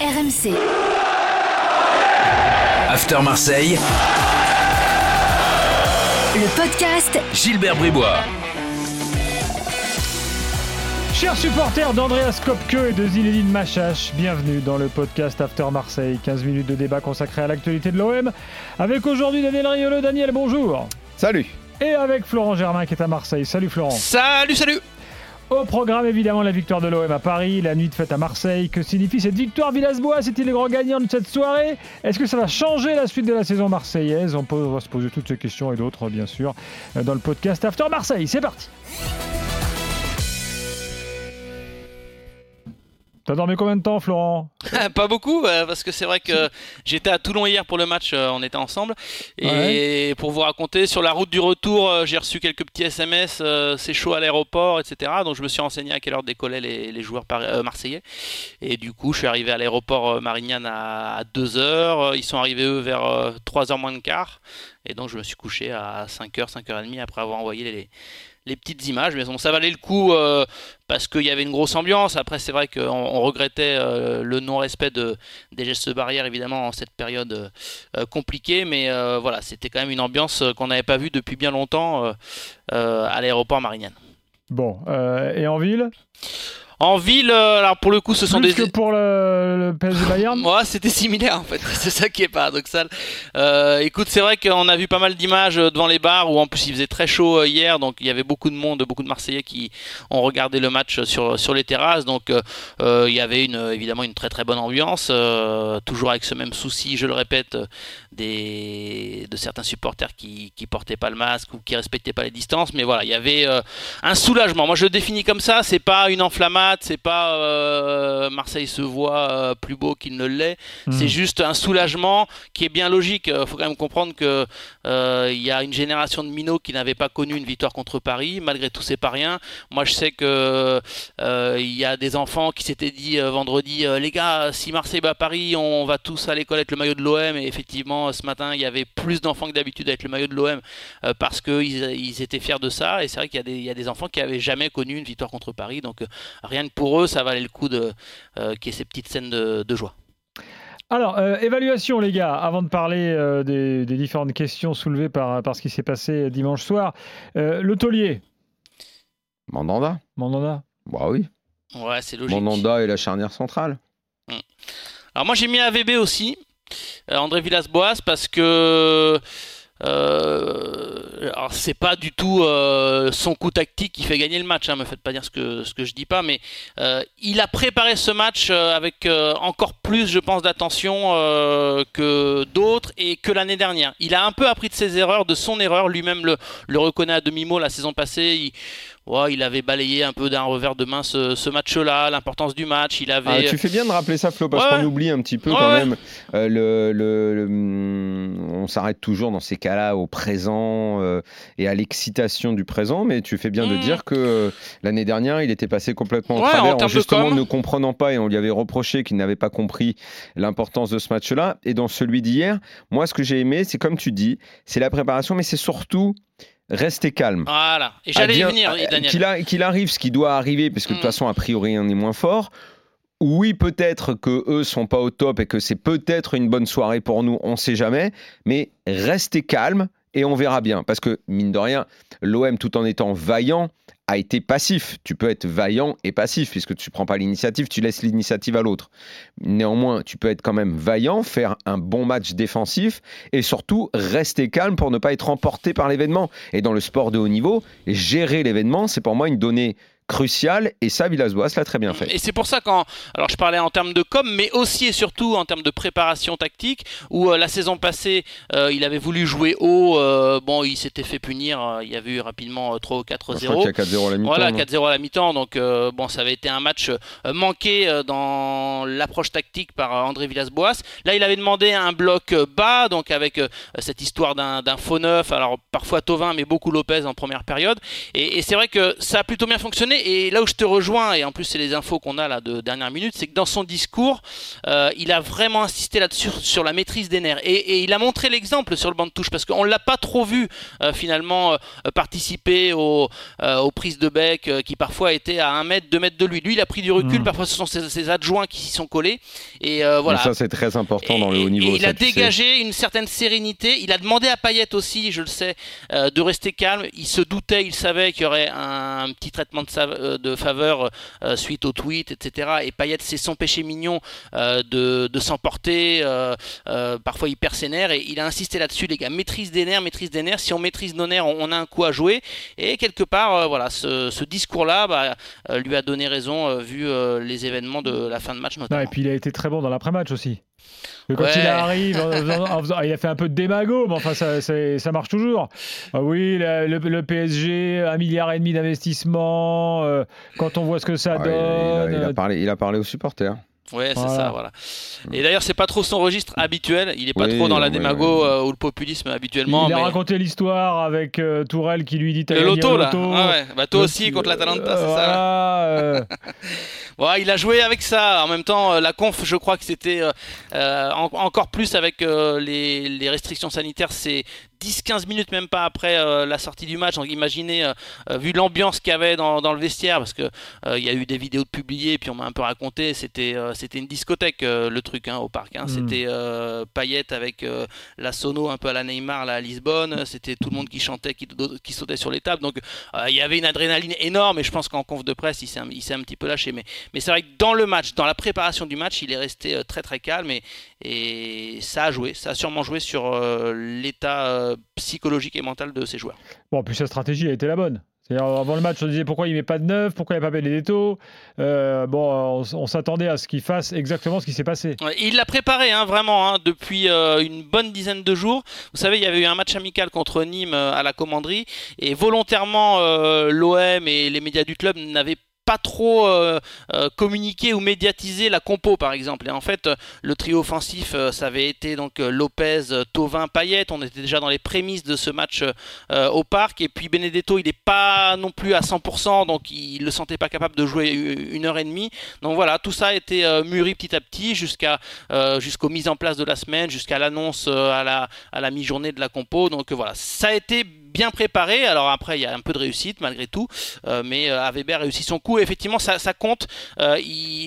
RMC. After Marseille. Le podcast Gilbert Bribois. Chers supporters d'Andreas Kopke et de Zinedine Machache, bienvenue dans le podcast After Marseille. 15 minutes de débat consacré à l'actualité de l'OM. Avec aujourd'hui Daniel Riolo. Daniel, bonjour. Salut. Et avec Florent Germain qui est à Marseille. Salut Florent. Salut, salut Au programme, évidemment, la victoire de l'OM à Paris, la nuit de fête à Marseille. Que signifie cette victoire Villas-Boas? Est-il le grand gagnant de cette soirée? Est-ce que ça va changer la suite de la saison marseillaise? On peut- se poser toutes ces questions et d'autres, bien sûr, dans le podcast After Marseille. C'est parti T'as dormi combien de temps, Florent Pas beaucoup, euh, parce que c'est vrai que j'étais à Toulon hier pour le match, euh, on était ensemble. Et pour vous raconter, sur la route du retour, euh, j'ai reçu quelques petits SMS, c'est chaud à l'aéroport, etc. Donc je me suis renseigné à quelle heure décollaient les, les joueurs marseillais. Et du coup, je suis arrivé à l'aéroport Marignane à, 2h. Ils sont arrivés, eux, vers 3h moins de quart. Et donc je me suis couché à 5h, 5h30 après avoir envoyé les, les petites images. Mais bon, ça valait le coup euh, parce qu'il y avait une grosse ambiance. Après, c'est vrai qu'on on regrettait euh, le non-respect de, des gestes barrières, évidemment, en cette période euh, compliquée. Mais voilà, c'était quand même une ambiance qu'on n'avait pas vue depuis bien longtemps à l'aéroport Marignane. Bon, et en ville? En ville, euh, alors pour le coup, ce sont Plus des. que pour le, le PSG Bayern Moi, c'était similaire en fait. C'est ça qui est paradoxal. Euh, écoute, c'est vrai qu'on a vu pas mal d'images euh, devant les bars où en plus il faisait très chaud euh, hier, donc il y avait beaucoup de monde, beaucoup de Marseillais qui ont regardé le match sur sur les terrasses. Donc euh, il y avait une évidemment une très très bonne ambiance, euh, toujours avec ce même souci, je le répète, des de certains supporters qui qui portaient pas le masque ou qui respectaient pas les distances. Mais voilà, il y avait un soulagement. Moi, je le définis comme ça. C'est pas une enflammade, c'est pas euh, Marseille se voit euh, plus beau qu'il ne l'est. Hmm. C'est juste un soulagement qui est bien logique. Il faut quand même comprendre que euh, il y a une génération de minots qui n'avaient pas connu une victoire contre Paris. Malgré tout, c'est pas rien. Moi, je sais que euh, il y a des enfants qui s'étaient dit euh, vendredi, euh, les gars, si Marseille bat Paris, on va tous à l'école avec le maillot de l'OM. Et effectivement, ce matin, il y avait plus d'enfants que d'habitude avec le maillot de l'OM euh, parce qu'ils ils étaient fiers de ça. Et c'est vrai qu'il y, a des- il y a des enfants qui avaient jamais connu une victoire contre Paris. Donc, euh, rien que pour eux, ça valait le coup de euh, qu'il y ait ces petites scènes de- de joie. Alors, euh, évaluation, les gars, avant de parler euh, des, des différentes questions soulevées par, par ce qui s'est passé dimanche soir. Euh, le taulier, Mandanda Mandanda Bah oui. Ouais, c'est logique. Mandanda est la charnière centrale. Alors moi j'ai mis AVB aussi, André Villas-Boas, parce que euh, alors c'est pas du tout euh, son coup tactique qui fait gagner le match. Hein, me faites pas dire ce que ce que je dis pas, mais euh, il a préparé ce match euh, avec encore plus, je pense, d'attention que d'autres et que l'année dernière. Il a un peu appris de ses erreurs, de son erreur. Lui-même le, reconnaît à demi mot la saison passée. Ouais, il avait balayé un peu d'un revers de main ce, ce match-là, l'importance du match. Il avait Ah, tu fais bien de rappeler ça, Flo, parce Ouais, qu'on oublie un petit peu Ouais, quand ouais. même. euh, le, le- le- hum, on s'arrête toujours dans ces cas-là au présent euh, et à l'excitation du présent, mais tu fais bien de Mm. dire que euh, l'année dernière, il était passé complètement au en travers, termes de justement ne comprenant pas et on lui avait reproché qu'il n'avait pas compris l'importance de ce match-là. Et dans celui d'hier, moi, ce que j'ai aimé, c'est comme tu dis, c'est la préparation, mais c'est surtout rester calme. Voilà. Et j'allais y venir, euh, Daniel. Qu'il arrive ce qui doit arriver, parce que de toute Mm. façon, a priori, on est moins fort. Oui, peut-être que eux sont pas au top et que c'est peut-être une bonne soirée pour nous, on sait jamais. Mais restez calme et on verra bien. Parce que, mine de rien, l'OM, tout en étant vaillant, a été passif. Tu peux être vaillant et passif, puisque tu prends pas l'initiative, tu laisses l'initiative à l'autre. Néanmoins, tu peux être quand même vaillant, faire un bon match défensif et surtout rester calme pour ne pas être emporté par l'événement. Et dans le sport de haut niveau, gérer l'événement, c'est pour moi une donnée cruciale et ça, Villas-Boas l'a très bien fait. Et c'est pour ça quand, alors je parlais en termes de com, mais aussi et surtout en termes de préparation tactique, où euh, la saison passée, euh, il avait voulu jouer haut, euh, bon, il s'était fait punir, il y avait eu rapidement euh, 3 ou 4-0. Je crois qu'il y a 4-0 à la mi-temps. Voilà, non 4-0 à la mi-temps. Donc, bon, ça avait été un match manqué dans l'approche tactique par André Villas-Boas. Là, il avait demandé un bloc bas, donc avec cette histoire d'un d'un faux neuf. Alors, parfois Tovin, mais beaucoup Lopez en première période. Et, et c'est vrai que ça a plutôt bien fonctionné. Et là où je te rejoins, et en plus c'est les infos qu'on a là de dernière minute, c'est que dans son discours, euh, il a vraiment insisté là-dessus sur la maîtrise des nerfs. Et, il a montré l'exemple sur le banc de touche, parce qu'on ne l'a pas trop vu euh, finalement participer aux, prises de bec qui parfois étaient à 1 mètre, 2 mètres de lui. Lui, il a pris du recul, hmm. parfois ce sont ses, adjoints qui s'y sont collés. Et voilà. ça, c'est très important dans le haut niveau. il a dégagé une certaine sérénité. Il a demandé à Payet aussi, je le sais, de rester calme. Il se doutait, il savait qu'il y aurait un, petit traitement de, euh, de faveur euh, suite au tweet, etc. Et Payet, c'est son péché mignon euh, de, de s'emporter, parfois hyper sénère, et il a insisté là-dessus, les gars. Maîtrise des nerfs, maîtrise des nerfs. Si on maîtrise nos nerfs, on, a un coup à jouer. Et quelque part, voilà, ce, discours-là bah, lui a donné raison vu les événements de la fin de match notamment. et puis il a été très bon dans l'après-match aussi quand il arrive, il a fait un peu de démago, mais enfin, ça, ça, marche toujours. Ah oui, le, PSG, un milliard et demi d'investissement, euh, quand on voit ce que ça donne. Il, a, parlé, il a parlé aux supporters. Ouais, c'est ça, voilà. Et d'ailleurs, c'est pas trop son registre habituel. Il est pas trop dans la démago euh, ou le populisme habituellement. Il a raconté l'histoire avec euh, Tourelle qui lui dit Le loto, là. Ah ouais. Bah, toi aussi contre l'Atalanta, c'est ça. Ouais, il a joué avec ça. En même temps, euh, la conf, je crois que c'était euh, euh, encore plus avec les, les, restrictions sanitaires. C'est 10-15 minutes, même pas après euh, la sortie du match. Donc imaginez, euh, euh, vu l'ambiance qu'il y avait dans, le vestiaire, parce qu'il il y a eu des vidéos publiées, puis on m'a un peu raconté, c'était c'était une discothèque le truc hein, au parc. Hein. Hmm. C'était paillette avec la sono un peu à la Neymar là, à Lisbonne. C'était tout le monde qui chantait, qui, qui sautait sur les tables. Donc il y avait une adrénaline énorme et je pense qu'en conf de presse, il s'est un, un, petit peu lâché. Mais, mais c'est vrai que dans le match, dans la préparation du match, il est resté très très calme et, et ça a joué. Ça a sûrement joué sur l'état psychologique et mental de ses joueurs. Bon, puis sa stratégie a été la bonne. Avant le match, on disait pourquoi il met pas de neuf, pourquoi il n'a pas Benedetto. Euh, bon, on, s'attendait à ce qu'il fasse exactement ce qui s'est passé. il l'a préparé, hein, vraiment, hein, depuis euh, une bonne dizaine de jours. Vous savez, il y avait eu un match amical contre Nîmes euh, à la commanderie, et volontairement, l'OM et les médias du club n'avaient pas trop euh, euh, communiqué ou médiatisé la compo par exemple. Et en fait, le trio offensif, euh, ça avait été donc Lopez, Tovin, Payet. On était déjà dans les prémices de ce match au parc. Et puis Benedetto, il n'est pas non plus à 100%, donc il le sentait pas capable de jouer une heure et demie. Donc voilà, tout ça a été mûri petit à petit jusqu'à jusqu'aux mises en place de la semaine, jusqu'à l'annonce à la, à la mi-journée de la compo. Donc voilà, ça a été bien préparé. Alors après, il y a un peu de réussite malgré tout, euh, mais euh, Weber réussit son coup. effectivement, ça, compte. Euh,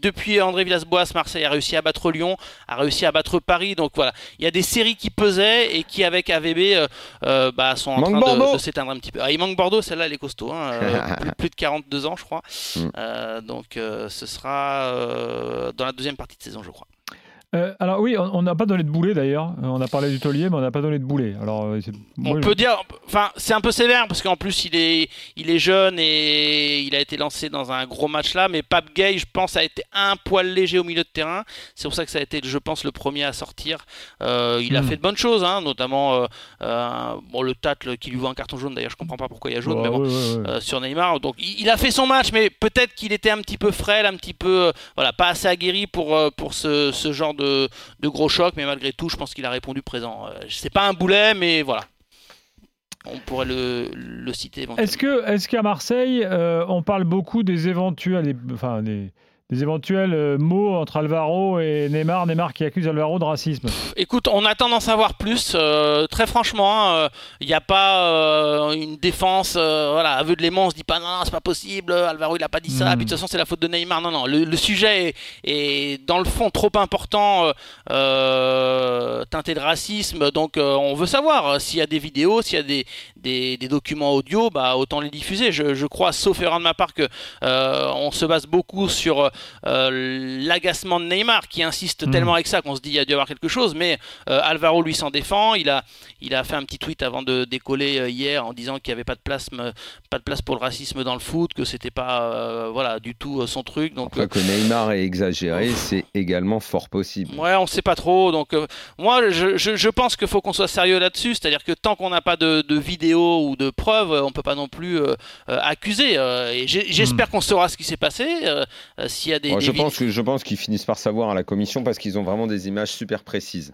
depuis André Villas-Boas, Marseille a réussi à battre Lyon, a réussi à battre Paris. Donc voilà, il y a des séries qui pesaient et qui, avec AVB, bah, sont en train de, s'éteindre un petit peu. Ah, il manque Bordeaux, celle-là, elle est costaud. Hein, plus, de 42 ans, je crois. Mm. donc ce sera dans la deuxième partie de saison, je crois. Euh, alors oui, on n'a pas donné de boulet d'ailleurs. Euh, on a parlé du taulier, mais on n'a pas donné de boulet. Alors, euh, on peut dire, enfin, c'est un peu sévère parce qu'en plus il est, il est jeune et il a été lancé dans un gros match là. Mais Pape Gay, je pense, a été un poil léger au milieu de terrain. C'est pour ça que ça a été, je pense, le premier à sortir. il a hmm. fait de bonnes choses, hein, notamment bon, le tacle qui lui voit un carton jaune. D'ailleurs, je comprends pas pourquoi il y a jaune, mais bon, sur Neymar. Donc, il, a fait son match, mais peut-être qu'il était un petit peu frêle, un petit peu, voilà, pas assez aguerri pour pour ce, ce genre de de, gros chocs, mais malgré tout, je pense qu'il a répondu présent. Euh, c'est pas un boulet, mais voilà. On pourrait le, citer. Est-ce que, est-ce qu'à Marseille, euh, on parle beaucoup des éventuels, enfin des, des éventuels euh, mots entre Alvaro et Neymar. Neymar qui accuse Alvaro de racisme. Écoute, on attend d'en savoir plus. Euh, très franchement, il hein, n'y euh, a pas une défense. voilà, à vue de l'aimant, on se dit pas non, c'est pas possible. Alvaro, il a pas dit ça. Hmm. Puis de toute façon, c'est la faute de Neymar. Non, non. Le, sujet est, dans le fond trop important, teinté de racisme. Donc, on veut savoir s'il y a des vidéos, s'il y a des, des, documents audio, bah autant les diffuser. Je, je crois, sauf erreur de ma part, que on se base beaucoup sur l'agacement de Neymar qui insiste hmm. tellement avec ça qu'on se dit il y a dû y avoir quelque chose. Mais euh, Alvaro lui s'en défend. Il a, il a fait un petit tweet avant de décoller euh, hier en disant qu'il n'y avait pas de place, pas de place pour le racisme dans le foot, que c'était pas voilà du tout son truc. Donc que Neymar est exagéré, c'est également fort possible. Ouais, on sait pas trop. Donc moi, je, je, pense qu'il faut qu'on soit sérieux là-dessus. C'est-à-dire que tant qu'on n'a pas de, de vidéo ou de preuves, on peut pas non plus accuser. et j'espère hmm. qu'on saura ce qui s'est passé. s'il y a des, je, pense que, je pense qu'ils finissent par savoir à la commission parce qu'ils ont vraiment des images super précises.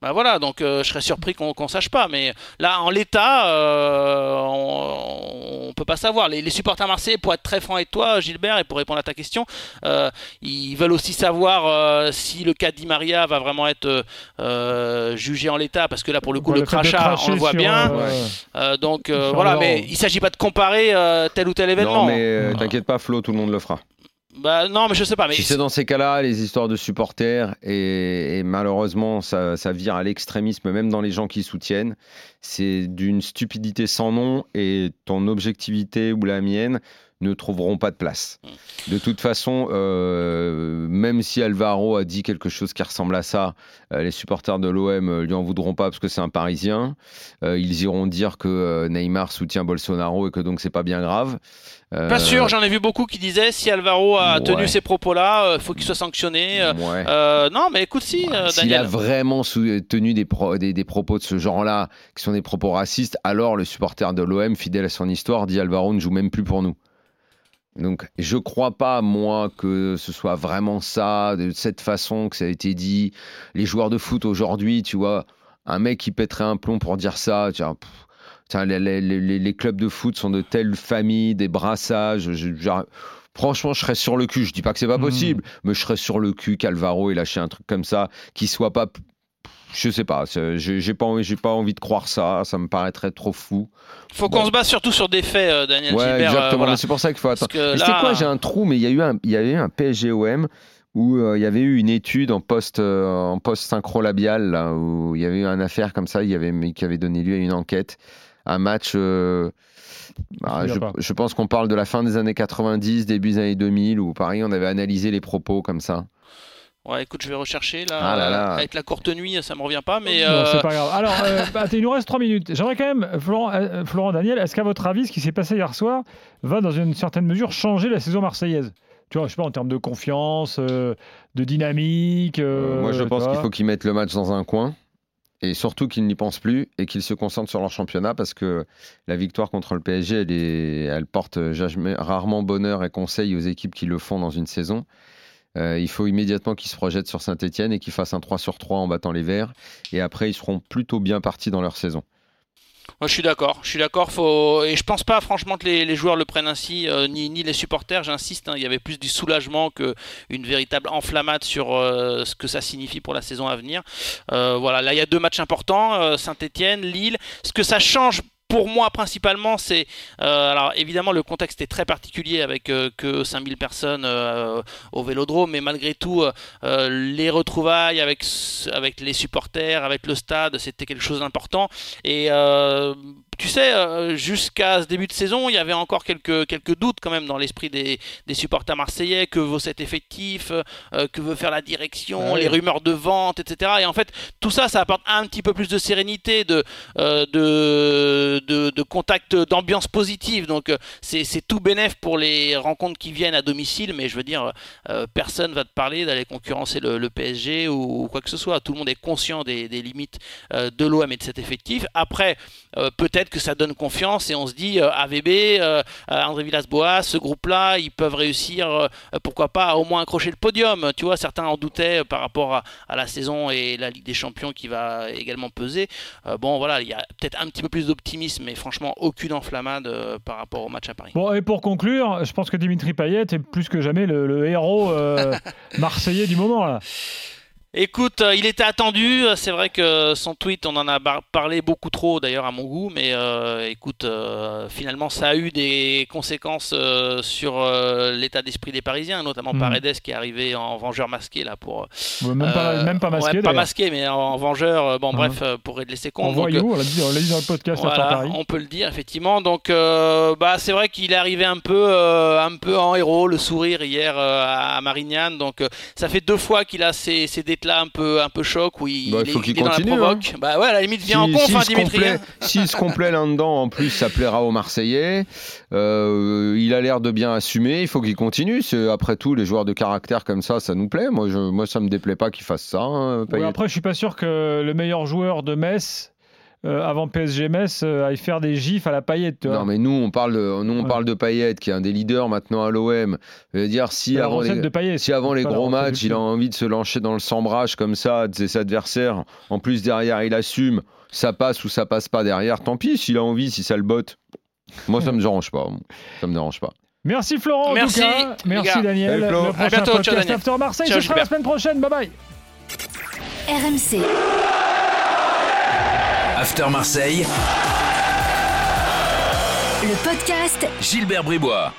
Bah voilà, donc euh, je serais surpris qu'on ne sache pas. Mais là, en l'état, euh, on, ne peut pas savoir. Les, supporters marseillais, pour être très franc avec toi, Gilbert, et pour répondre à ta question, euh, ils veulent aussi savoir si le cas Di Maria va vraiment être jugé en l'état, parce que là, pour le coup, le, crachat, on le voit bien. donc voilà, mais il s'agit pas de comparer tel ou tel événement. Non, mais t'inquiète pas, Flo, tout le monde le fera. Bah non, mais je sais pas. Mais... Si c'est dans ces cas-là, les histoires de supporters, et, malheureusement, ça, ça, vire à l'extrémisme, même dans les gens qui soutiennent, c'est d'une stupidité sans nom, et ton objectivité ou la mienne ne trouveront pas de place. De toute façon, euh, même si Alvaro a dit quelque chose qui ressemble à ça, euh, les supporters de l'OM euh, lui en voudront pas parce que c'est un Parisien. ils iront dire que Neymar soutient Bolsonaro et que donc c'est pas bien grave. Pas sûr, j'en ai vu beaucoup qui disaient si Alvaro a tenu ces propos-là, il faut qu'il soit sanctionné. non, mais écoute, si, Daniel. S'il a vraiment tenu des, des, propos de ce genre-là, qui sont des propos racistes, alors le supporter de l'OM, fidèle à son histoire, dit Alvaro ne joue même plus pour nous. Donc, je crois pas, moi, que ce soit vraiment ça, de cette façon que ça a été dit. Les joueurs de foot aujourd'hui, tu vois, un mec qui pèterait un plomb pour dire ça, tiens, les, clubs de foot sont de telles familles, des brassages. franchement, je serais sur le cul. Je dis pas que c'est pas mmh. possible, mais je serais sur le cul qu'Alvaro ait lâché un truc comme ça, qui soit pas je sais pas, j'ai pas, envie, pas envie de croire ça, ça me paraîtrait trop fou. Faut qu'on se base surtout sur des faits, euh, Daniel ouais, Gilbert. Euh, exactement, c'est pour ça qu'il faut attendre. C'était quoi J'ai un trou, mais il y a eu un, il y eu un PSGOM où euh, il y avait eu une étude en post, en post synchro labial, où il y avait eu une affaire comme ça, il y avait, qui avait donné lieu à une enquête, un match. Bah, je, je, pense qu'on parle de la fin des années 90, début des années 2000, où pareil, on avait analysé les propos comme ça. Ouais, écoute, je vais rechercher là. Ah avec la courte nuit, ça me revient pas, mais. Non, euh, c'est pas grave. Alors, euh, bah, il nous reste 3 minutes. J'aimerais quand même, Florent, euh, Florent Daniel, est-ce qu'à votre avis, ce qui s'est passé hier soir va dans une certaine mesure changer la saison marseillaise? Tu vois, je sais pas, en termes de confiance, de dynamique. Moi, je pense qu'il faut qu'ils mettent le match dans un coin et surtout qu'ils n'y pensent plus et qu'ils se concentrent sur leur championnat parce que la victoire contre le PSG, elle, elle porte rarement bonheur et conseil aux équipes qui le font dans une saison. Euh, il faut immédiatement qu'ils se projettent sur Saint-Etienne et qu'ils fassent un 3 sur 3 en battant les Verts. Et après, ils seront plutôt bien partis dans leur saison. Je suis d'accord. Je suis d'accord. Et je pense pas, franchement, que les, joueurs le prennent ainsi, euh, ni, les supporters. J'insiste. Hein. il y avait plus du soulagement qu'une véritable enflammade sur euh, ce que ça signifie pour la saison à venir. voilà. Là, il y a deux matchs importants. Saint-Etienne, Lille. Ce que ça change pour moi principalement c'est euh, alors évidemment le contexte est très particulier avec euh, que 5000 personnes euh, au Vélodrome mais malgré tout les retrouvailles avec avec les supporters avec le stade c'était quelque chose d'important. Et tu sais, euh, jusqu'à ce début de saison, il y avait encore quelques, quelques doutes quand même dans l'esprit des, des, supporters marseillais. Que vaut cet effectif? Euh, Que veut faire la direction? Les rumeurs de vente, etc. Et en fait, tout ça, ça apporte un petit peu plus de sérénité, de, euh, de, de, de, contact, d'ambiance positive. Donc, c'est tout bénéf pour les rencontres qui viennent à domicile. Mais je veux dire, personne va te parler d'aller concurrencer le, PSG ou, quoi que ce soit. Tout le monde est conscient des, des limites de l'OM et de cet effectif. Après, peut-être que ça donne confiance et on se dit euh, AVB, euh, euh, André Villas-Boas, ce groupe-là, ils peuvent réussir, pourquoi pas, au moins accrocher le podium. Tu vois, certains en doutaient par rapport à, la saison et la Ligue des Champions qui va également peser. bon, voilà, il y a peut-être un petit peu plus d'optimisme, mais franchement, aucune enflammade par rapport au match à Paris. Bon, et pour conclure, je pense que Dimitri Payet est plus que jamais le, le héros marseillais du moment là. Écoute, euh, il était attendu. C'est vrai que son tweet, on en a parlé beaucoup trop d'ailleurs à mon goût, mais euh, écoute, euh, finalement, ça a eu des conséquences sur l'état d'esprit des Parisiens, notamment hmm. Paredes qui est arrivé en vengeur masqué là pour. même, pas, même, pas, masqué. pas masqué, mais en vengeur. Bon, bref, pour régler ses comptes. On voit où On l'a dit, dans le podcast. Voilà, on peut le dire effectivement. Donc, bah, c'est vrai qu'il est arrivé un peu, un peu en héros, le sourire hier à Marignane. Donc, ça fait deux fois qu'il a ses, ses là un peu, un peu choc où il, bah, il, faut qu'il continue. Hein. Bah ouais, à la limite, vient en conf, si Dimitri. S'il se complaît là-dedans, en plus, ça plaira aux Marseillais. Euh, il a l'air de bien assumer. Il faut qu'il continue. Après tout, les joueurs de caractère comme ça, ça nous plaît. Moi, je, moi ça me déplaît pas qu'il fasse ça. Hein, après, je suis pas sûr que le meilleur joueur de Metz euh, avant PSG Metz euh, aille faire des gifs à la paillette. Tu vois. Non, mais nous, on parle de, nous, on Ouais. parle de Payet, qui est un des leaders maintenant à l'OM. Je veux dire, si avant les, de Payet. si avant les gros matchs, il a envie de se lancer dans le sambrage comme ça de ses adversaires, en plus derrière, il assume, ça passe ou ça passe pas derrière, tant pis s'il a envie, si ça le botte. Moi, ça me dérange pas. Ça me dérange pas. Merci Florent. en Merci, tout cas. Merci. Daniel. Le À prochain bientôt, ciao, podcast Daniel. After Marseille, Ciao, ce sera la semaine prochaine. Bye bye. RMC. After Marseille, Le podcast Gilbert Bribois.